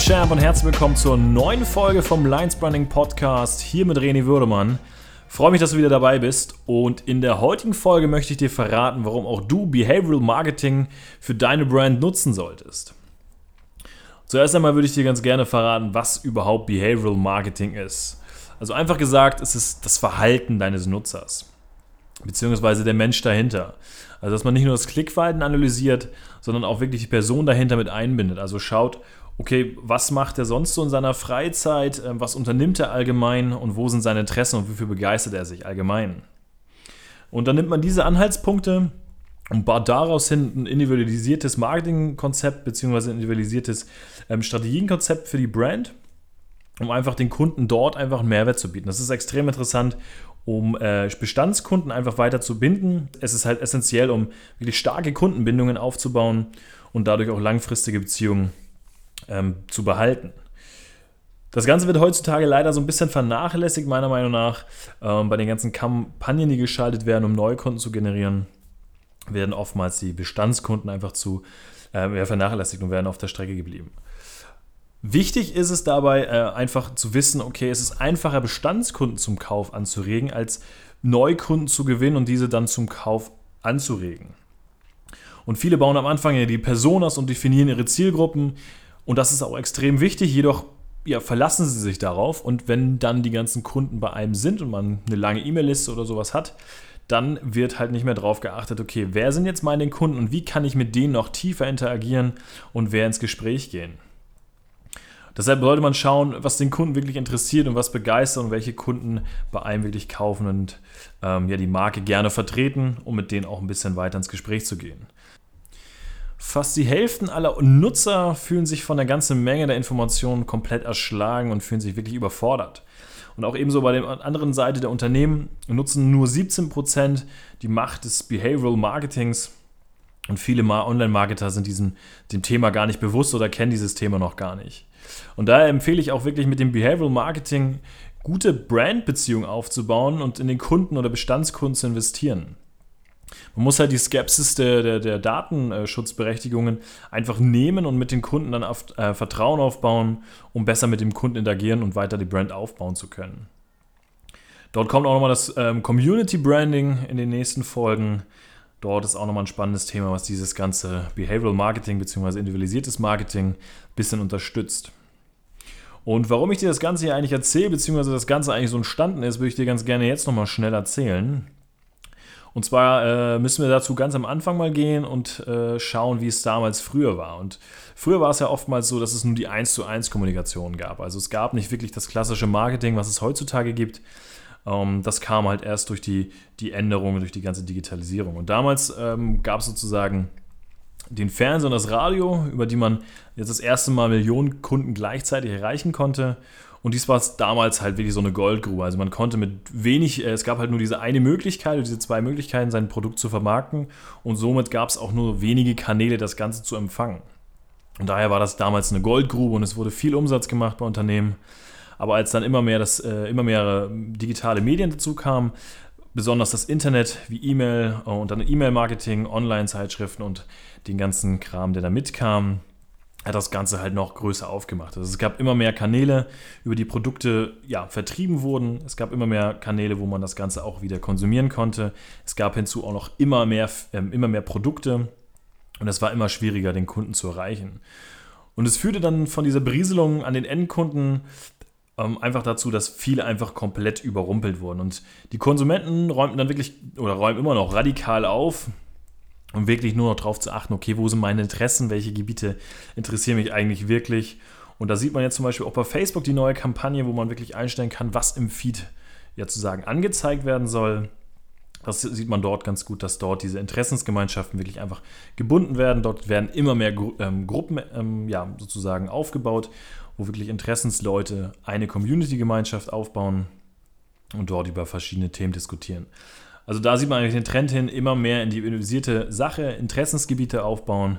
Champ und herzlich willkommen zur neuen Folge vom Lines Branding Podcast hier mit René Würdemann. Freue mich, dass du wieder dabei bist und in der heutigen Folge möchte ich dir verraten, warum auch du Behavioral Marketing für deine Brand nutzen solltest. Zuerst einmal würde ich dir ganz gerne verraten, was überhaupt Behavioral Marketing ist. Also einfach gesagt, es ist das Verhalten deines Nutzers, beziehungsweise der Mensch dahinter. Also dass man nicht nur das Klickverhalten analysiert, sondern auch wirklich die Person dahinter mit einbindet. Also schaut, okay, was macht er sonst so in seiner Freizeit, ähm, was unternimmt er allgemein und wo sind seine Interessen und wofür begeistert er sich allgemein. Und dann nimmt man diese Anhaltspunkte und baut daraus hin ein individualisiertes Marketingkonzept bzw. ein individualisiertes ähm, Strategienkonzept für die Brand, um einfach den Kunden dort einfach einen Mehrwert zu bieten. Das ist extrem interessant, um äh, Bestandskunden einfach weiter zu binden. Es ist halt essentiell, um wirklich starke Kundenbindungen aufzubauen und dadurch auch langfristige Beziehungen ähm, zu behalten. Das Ganze wird heutzutage leider so ein bisschen vernachlässigt, meiner Meinung nach. Ähm, bei den ganzen Kampagnen, die geschaltet werden, um neue Kunden zu generieren, werden oftmals die Bestandskunden einfach zu äh, vernachlässigt und werden auf der Strecke geblieben. Wichtig ist es dabei, äh, einfach zu wissen, okay, es ist einfacher, Bestandskunden zum Kauf anzuregen, als Neukunden zu gewinnen und diese dann zum Kauf anzuregen. Und viele bauen am Anfang ja die Personas und definieren ihre Zielgruppen, und das ist auch extrem wichtig, jedoch ja, verlassen sie sich darauf und wenn dann die ganzen Kunden bei einem sind und man eine lange E-Mail-Liste oder sowas hat, dann wird halt nicht mehr darauf geachtet, okay, wer sind jetzt meine Kunden und wie kann ich mit denen noch tiefer interagieren und wer ins Gespräch gehen. Deshalb sollte man schauen, was den Kunden wirklich interessiert und was begeistert und welche Kunden bei einem wirklich kaufen und ähm, ja, die Marke gerne vertreten, um mit denen auch ein bisschen weiter ins Gespräch zu gehen. Fast die Hälfte aller Nutzer fühlen sich von der ganzen Menge der Informationen komplett erschlagen und fühlen sich wirklich überfordert. Und auch ebenso bei der anderen Seite der Unternehmen nutzen nur 17% die Macht des Behavioral Marketings. Und viele Online-Marketer sind diesem dem Thema gar nicht bewusst oder kennen dieses Thema noch gar nicht. Und daher empfehle ich auch wirklich mit dem Behavioral Marketing gute Brandbeziehungen aufzubauen und in den Kunden oder Bestandskunden zu investieren. Man muss halt die Skepsis der, der, der Datenschutzberechtigungen einfach nehmen und mit den Kunden dann auf, äh, Vertrauen aufbauen, um besser mit dem Kunden interagieren und weiter die Brand aufbauen zu können. Dort kommt auch nochmal das ähm, Community Branding in den nächsten Folgen. Dort ist auch nochmal ein spannendes Thema, was dieses ganze Behavioral Marketing bzw. individualisiertes Marketing ein bisschen unterstützt. Und warum ich dir das Ganze hier eigentlich erzähle, beziehungsweise das Ganze eigentlich so entstanden ist, würde ich dir ganz gerne jetzt nochmal schnell erzählen. Und zwar äh, müssen wir dazu ganz am Anfang mal gehen und äh, schauen, wie es damals früher war. Und früher war es ja oftmals so, dass es nur die 1 zu 1 Kommunikation gab. Also es gab nicht wirklich das klassische Marketing, was es heutzutage gibt. Ähm, das kam halt erst durch die, die Änderungen, durch die ganze Digitalisierung. Und damals ähm, gab es sozusagen den Fernseher und das Radio, über die man jetzt das erste Mal Millionen Kunden gleichzeitig erreichen konnte. Und dies war damals halt wirklich so eine Goldgrube. Also man konnte mit wenig, äh, es gab halt nur diese eine Möglichkeit, diese zwei Möglichkeiten, sein Produkt zu vermarkten. Und somit gab es auch nur wenige Kanäle, das Ganze zu empfangen. Und daher war das damals eine Goldgrube und es wurde viel Umsatz gemacht bei Unternehmen. Aber als dann immer mehr, das, äh, immer mehr digitale Medien dazu kamen, besonders das Internet wie E-Mail äh, und dann E-Mail-Marketing, Online-Zeitschriften und den ganzen Kram, der da mitkam, hat das Ganze halt noch größer aufgemacht. Also es gab immer mehr Kanäle, über die Produkte ja, vertrieben wurden. Es gab immer mehr Kanäle, wo man das Ganze auch wieder konsumieren konnte. Es gab hinzu auch noch immer mehr, äh, immer mehr Produkte und es war immer schwieriger, den Kunden zu erreichen. Und es führte dann von dieser Berieselung an den Endkunden ähm, einfach dazu, dass viele einfach komplett überrumpelt wurden. Und die Konsumenten räumten dann wirklich oder räumen immer noch radikal auf, um wirklich nur noch darauf zu achten, okay, wo sind meine Interessen, welche Gebiete interessieren mich eigentlich wirklich. Und da sieht man jetzt zum Beispiel auch bei Facebook die neue Kampagne, wo man wirklich einstellen kann, was im Feed ja zu sagen angezeigt werden soll. Das sieht man dort ganz gut, dass dort diese Interessensgemeinschaften wirklich einfach gebunden werden. Dort werden immer mehr Gru ähm, Gruppen ähm, ja, sozusagen aufgebaut, wo wirklich Interessensleute eine Community-Gemeinschaft aufbauen und dort über verschiedene Themen diskutieren. Also da sieht man eigentlich den Trend hin, immer mehr in die individualisierte Sache, Interessensgebiete aufbauen.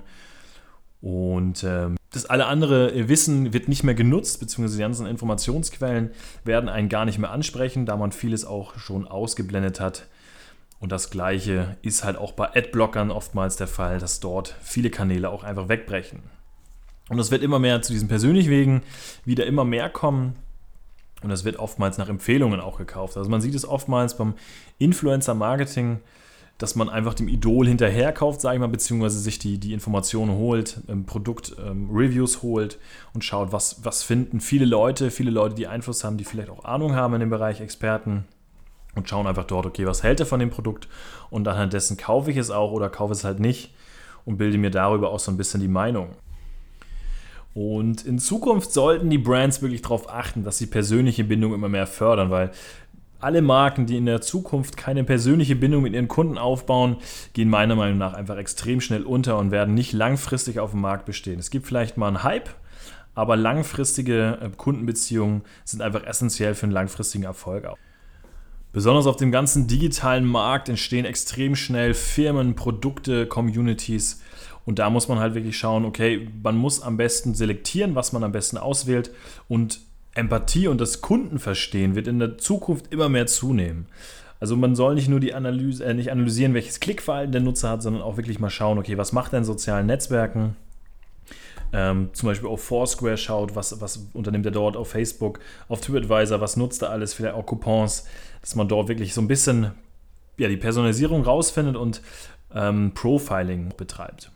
Und ähm, das alle andere Wissen wird nicht mehr genutzt, beziehungsweise die ganzen Informationsquellen werden einen gar nicht mehr ansprechen, da man vieles auch schon ausgeblendet hat. Und das gleiche ist halt auch bei Adblockern oftmals der Fall, dass dort viele Kanäle auch einfach wegbrechen. Und das wird immer mehr zu diesen persönlichen Wegen wieder immer mehr kommen. Und das wird oftmals nach Empfehlungen auch gekauft. Also man sieht es oftmals beim Influencer-Marketing, dass man einfach dem Idol hinterherkauft, sage ich mal, beziehungsweise sich die, die Informationen holt, ähm, Produkt-Reviews ähm, holt und schaut, was, was finden viele Leute, viele Leute, die Einfluss haben, die vielleicht auch Ahnung haben in dem Bereich Experten und schauen einfach dort, okay, was hält er von dem Produkt und anhand dessen kaufe ich es auch oder kaufe es halt nicht und bilde mir darüber auch so ein bisschen die Meinung. Und in Zukunft sollten die Brands wirklich darauf achten, dass sie persönliche Bindung immer mehr fördern, weil alle Marken, die in der Zukunft keine persönliche Bindung mit ihren Kunden aufbauen, gehen meiner Meinung nach einfach extrem schnell unter und werden nicht langfristig auf dem Markt bestehen. Es gibt vielleicht mal einen Hype, aber langfristige äh, Kundenbeziehungen sind einfach essentiell für einen langfristigen Erfolg. Besonders auf dem ganzen digitalen Markt entstehen extrem schnell Firmen, Produkte, Communities. Und da muss man halt wirklich schauen, okay, man muss am besten selektieren, was man am besten auswählt und Empathie und das Kundenverstehen wird in der Zukunft immer mehr zunehmen. Also man soll nicht nur die Analyse, äh, nicht analysieren, welches Klickverhalten der Nutzer hat, sondern auch wirklich mal schauen, okay, was macht er in sozialen Netzwerken? Ähm, zum Beispiel auf Foursquare schaut, was, was unternimmt er dort auf Facebook, auf TripAdvisor, was nutzt er alles, vielleicht auch Coupons, dass man dort wirklich so ein bisschen ja, die Personalisierung rausfindet und ähm, Profiling betreibt.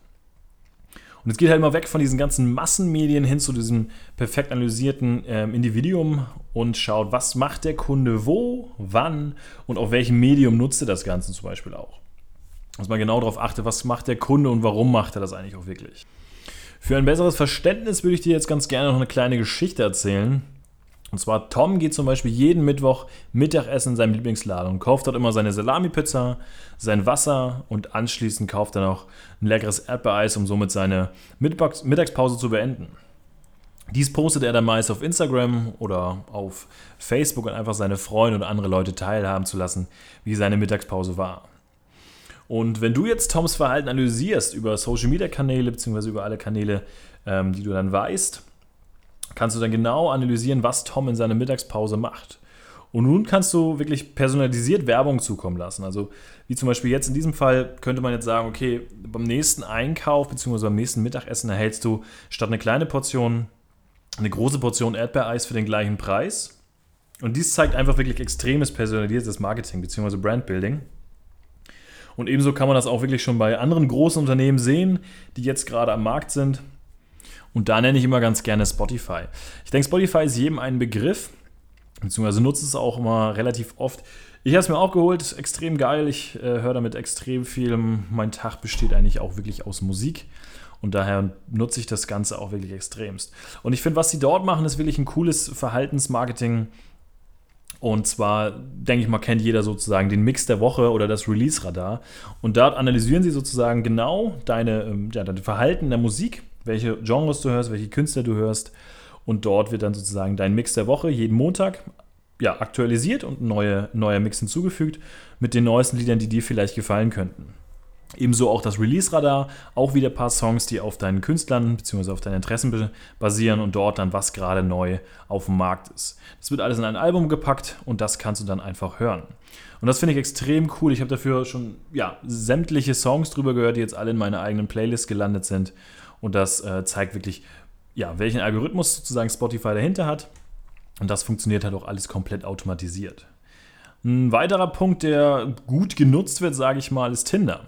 Und es geht halt immer weg von diesen ganzen Massenmedien hin zu diesem perfekt analysierten ähm, Individuum und schaut, was macht der Kunde wo, wann und auf welchem Medium nutzt er das Ganze zum Beispiel auch. Dass man genau darauf achtet, was macht der Kunde und warum macht er das eigentlich auch wirklich. Für ein besseres Verständnis würde ich dir jetzt ganz gerne noch eine kleine Geschichte erzählen. Und zwar, Tom geht zum Beispiel jeden Mittwoch Mittagessen in seinem Lieblingsladen und kauft dort immer seine Salami-Pizza, sein Wasser und anschließend kauft er noch ein leckeres Erdbeereis, um somit seine Mittagspause zu beenden. Dies postet er dann meist auf Instagram oder auf Facebook und einfach seine Freunde und andere Leute teilhaben zu lassen, wie seine Mittagspause war. Und wenn du jetzt Toms Verhalten analysierst über Social Media Kanäle bzw. über alle Kanäle, ähm, die du dann weißt, kannst du dann genau analysieren, was Tom in seiner Mittagspause macht. Und nun kannst du wirklich personalisiert Werbung zukommen lassen. Also wie zum Beispiel jetzt in diesem Fall könnte man jetzt sagen, okay, beim nächsten Einkauf bzw. beim nächsten Mittagessen erhältst du statt eine kleine Portion eine große Portion Erdbeereis für den gleichen Preis. Und dies zeigt einfach wirklich extremes personalisiertes Marketing bzw. Brandbuilding. Und ebenso kann man das auch wirklich schon bei anderen großen Unternehmen sehen, die jetzt gerade am Markt sind. Und da nenne ich immer ganz gerne Spotify. Ich denke, Spotify ist jedem ein Begriff, beziehungsweise nutze es auch immer relativ oft. Ich habe es mir auch geholt, extrem geil. Ich äh, höre damit extrem viel. Mein Tag besteht eigentlich auch wirklich aus Musik. Und daher nutze ich das Ganze auch wirklich extremst. Und ich finde, was sie dort machen, ist wirklich ein cooles Verhaltensmarketing. Und zwar, denke ich mal, kennt jeder sozusagen den Mix der Woche oder das Release-Radar. Und dort analysieren sie sozusagen genau deine, ähm, ja, dein Verhalten der Musik welche Genres du hörst, welche Künstler du hörst. Und dort wird dann sozusagen dein Mix der Woche jeden Montag ja, aktualisiert und neue, neuer Mix hinzugefügt mit den neuesten Liedern, die dir vielleicht gefallen könnten. Ebenso auch das Release-Radar, auch wieder ein paar Songs, die auf deinen Künstlern bzw. auf deinen Interessen basieren und dort dann, was gerade neu auf dem Markt ist. Das wird alles in ein Album gepackt und das kannst du dann einfach hören. Und das finde ich extrem cool. Ich habe dafür schon ja, sämtliche Songs drüber gehört, die jetzt alle in meiner eigenen Playlist gelandet sind. Und das äh, zeigt wirklich, ja, welchen Algorithmus sozusagen Spotify dahinter hat. Und das funktioniert halt auch alles komplett automatisiert. Ein weiterer Punkt, der gut genutzt wird, sage ich mal, ist Tinder.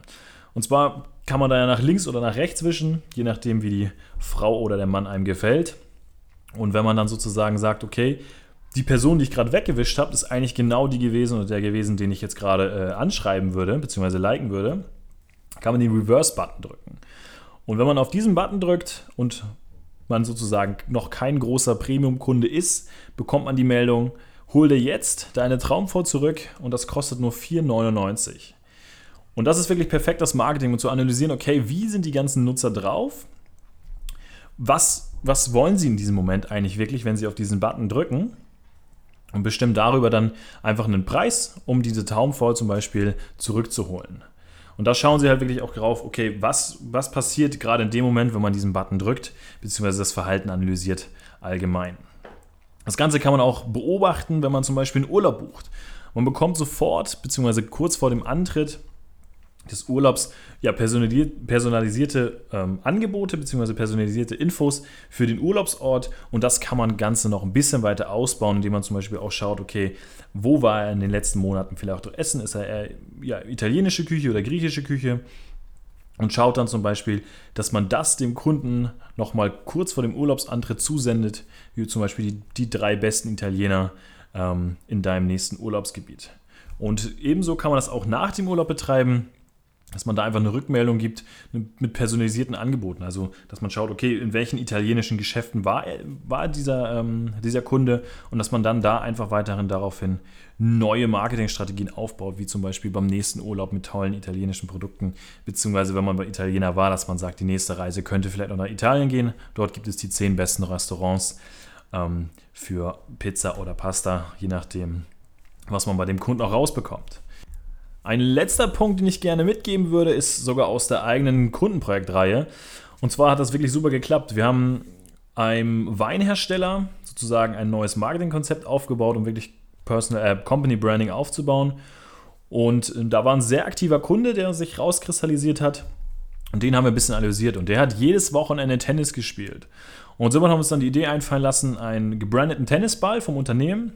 Und zwar kann man da ja nach links oder nach rechts wischen, je nachdem, wie die Frau oder der Mann einem gefällt. Und wenn man dann sozusagen sagt, okay, die Person, die ich gerade weggewischt habe, ist eigentlich genau die gewesen oder der gewesen, den ich jetzt gerade äh, anschreiben würde, beziehungsweise liken würde, kann man den Reverse-Button drücken. Und wenn man auf diesen Button drückt und man sozusagen noch kein großer Premium-Kunde ist, bekommt man die Meldung, hol dir jetzt deine Traumfrau zurück und das kostet nur 4,99. Und das ist wirklich perfekt das Marketing, um zu analysieren, okay, wie sind die ganzen Nutzer drauf? Was, was wollen sie in diesem Moment eigentlich wirklich, wenn sie auf diesen Button drücken? Und bestimmen darüber dann einfach einen Preis, um diese Traumfrau zum Beispiel zurückzuholen. Und da schauen sie halt wirklich auch drauf, okay, was, was passiert gerade in dem Moment, wenn man diesen Button drückt, beziehungsweise das Verhalten analysiert allgemein. Das Ganze kann man auch beobachten, wenn man zum Beispiel einen Urlaub bucht. Man bekommt sofort, beziehungsweise kurz vor dem Antritt, des Urlaubs ja, personalisierte ähm, Angebote bzw. personalisierte Infos für den Urlaubsort und das kann man Ganze noch ein bisschen weiter ausbauen, indem man zum Beispiel auch schaut, okay, wo war er in den letzten Monaten vielleicht auch essen? Ist er eher ja, italienische Küche oder griechische Küche? Und schaut dann zum Beispiel, dass man das dem Kunden nochmal kurz vor dem Urlaubsantritt zusendet, wie zum Beispiel die, die drei besten Italiener ähm, in deinem nächsten Urlaubsgebiet. Und ebenso kann man das auch nach dem Urlaub betreiben dass man da einfach eine Rückmeldung gibt mit personalisierten Angeboten. Also, dass man schaut, okay, in welchen italienischen Geschäften war, war dieser, ähm, dieser Kunde und dass man dann da einfach weiterhin daraufhin neue Marketingstrategien aufbaut, wie zum Beispiel beim nächsten Urlaub mit tollen italienischen Produkten, beziehungsweise wenn man bei Italiener war, dass man sagt, die nächste Reise könnte vielleicht auch nach Italien gehen. Dort gibt es die zehn besten Restaurants ähm, für Pizza oder Pasta, je nachdem, was man bei dem Kunden auch rausbekommt. Ein letzter Punkt, den ich gerne mitgeben würde, ist sogar aus der eigenen Kundenprojektreihe. Und zwar hat das wirklich super geklappt. Wir haben einem Weinhersteller sozusagen ein neues Marketingkonzept aufgebaut, um wirklich Personal äh, Company Branding aufzubauen. Und äh, da war ein sehr aktiver Kunde, der sich rauskristallisiert hat. Und den haben wir ein bisschen analysiert. Und der hat jedes Wochenende Tennis gespielt. Und so haben wir uns dann die Idee einfallen lassen, einen gebrandeten Tennisball vom Unternehmen,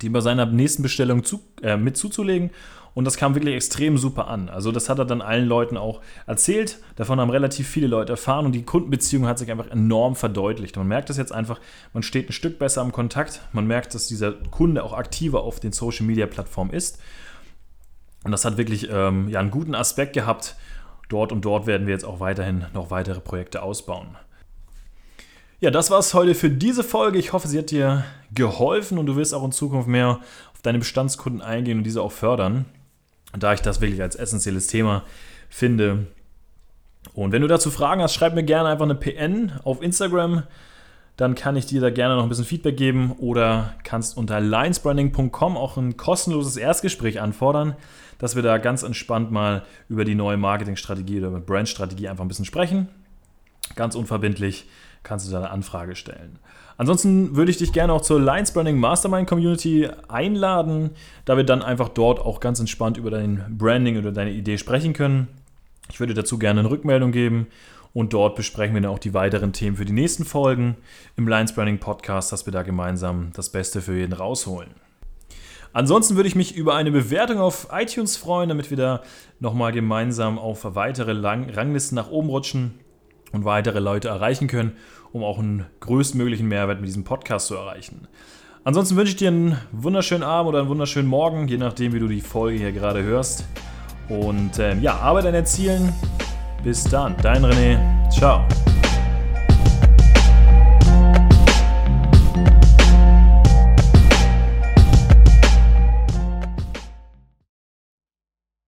die bei seiner nächsten Bestellung zu, äh, mit zuzulegen und das kam wirklich extrem super an. Also das hat er dann allen Leuten auch erzählt. Davon haben relativ viele Leute erfahren und die Kundenbeziehung hat sich einfach enorm verdeutlicht. Man merkt das jetzt einfach, man steht ein Stück besser am Kontakt. Man merkt, dass dieser Kunde auch aktiver auf den Social-Media-Plattformen ist. Und das hat wirklich ähm, ja, einen guten Aspekt gehabt. Dort und dort werden wir jetzt auch weiterhin noch weitere Projekte ausbauen. Ja, das war es heute für diese Folge. Ich hoffe, sie hat dir geholfen und du wirst auch in Zukunft mehr auf deine Bestandskunden eingehen und diese auch fördern da ich das wirklich als essentielles Thema finde. Und wenn du dazu Fragen hast, schreib mir gerne einfach eine PN auf Instagram. Dann kann ich dir da gerne noch ein bisschen Feedback geben oder kannst unter linesbranding.com auch ein kostenloses Erstgespräch anfordern, dass wir da ganz entspannt mal über die neue Marketingstrategie oder Brandstrategie einfach ein bisschen sprechen. Ganz unverbindlich kannst du da eine Anfrage stellen. Ansonsten würde ich dich gerne auch zur Lines Branding Mastermind Community einladen, da wir dann einfach dort auch ganz entspannt über dein Branding oder deine Idee sprechen können. Ich würde dazu gerne eine Rückmeldung geben und dort besprechen wir dann auch die weiteren Themen für die nächsten Folgen im Lines Branding Podcast, dass wir da gemeinsam das Beste für jeden rausholen. Ansonsten würde ich mich über eine Bewertung auf iTunes freuen, damit wir da nochmal gemeinsam auf weitere Ranglisten nach oben rutschen und weitere Leute erreichen können um auch einen größtmöglichen Mehrwert mit diesem Podcast zu erreichen. Ansonsten wünsche ich dir einen wunderschönen Abend oder einen wunderschönen Morgen, je nachdem, wie du die Folge hier gerade hörst. Und ähm, ja, arbeite an den Zielen. Bis dann, dein René. Ciao.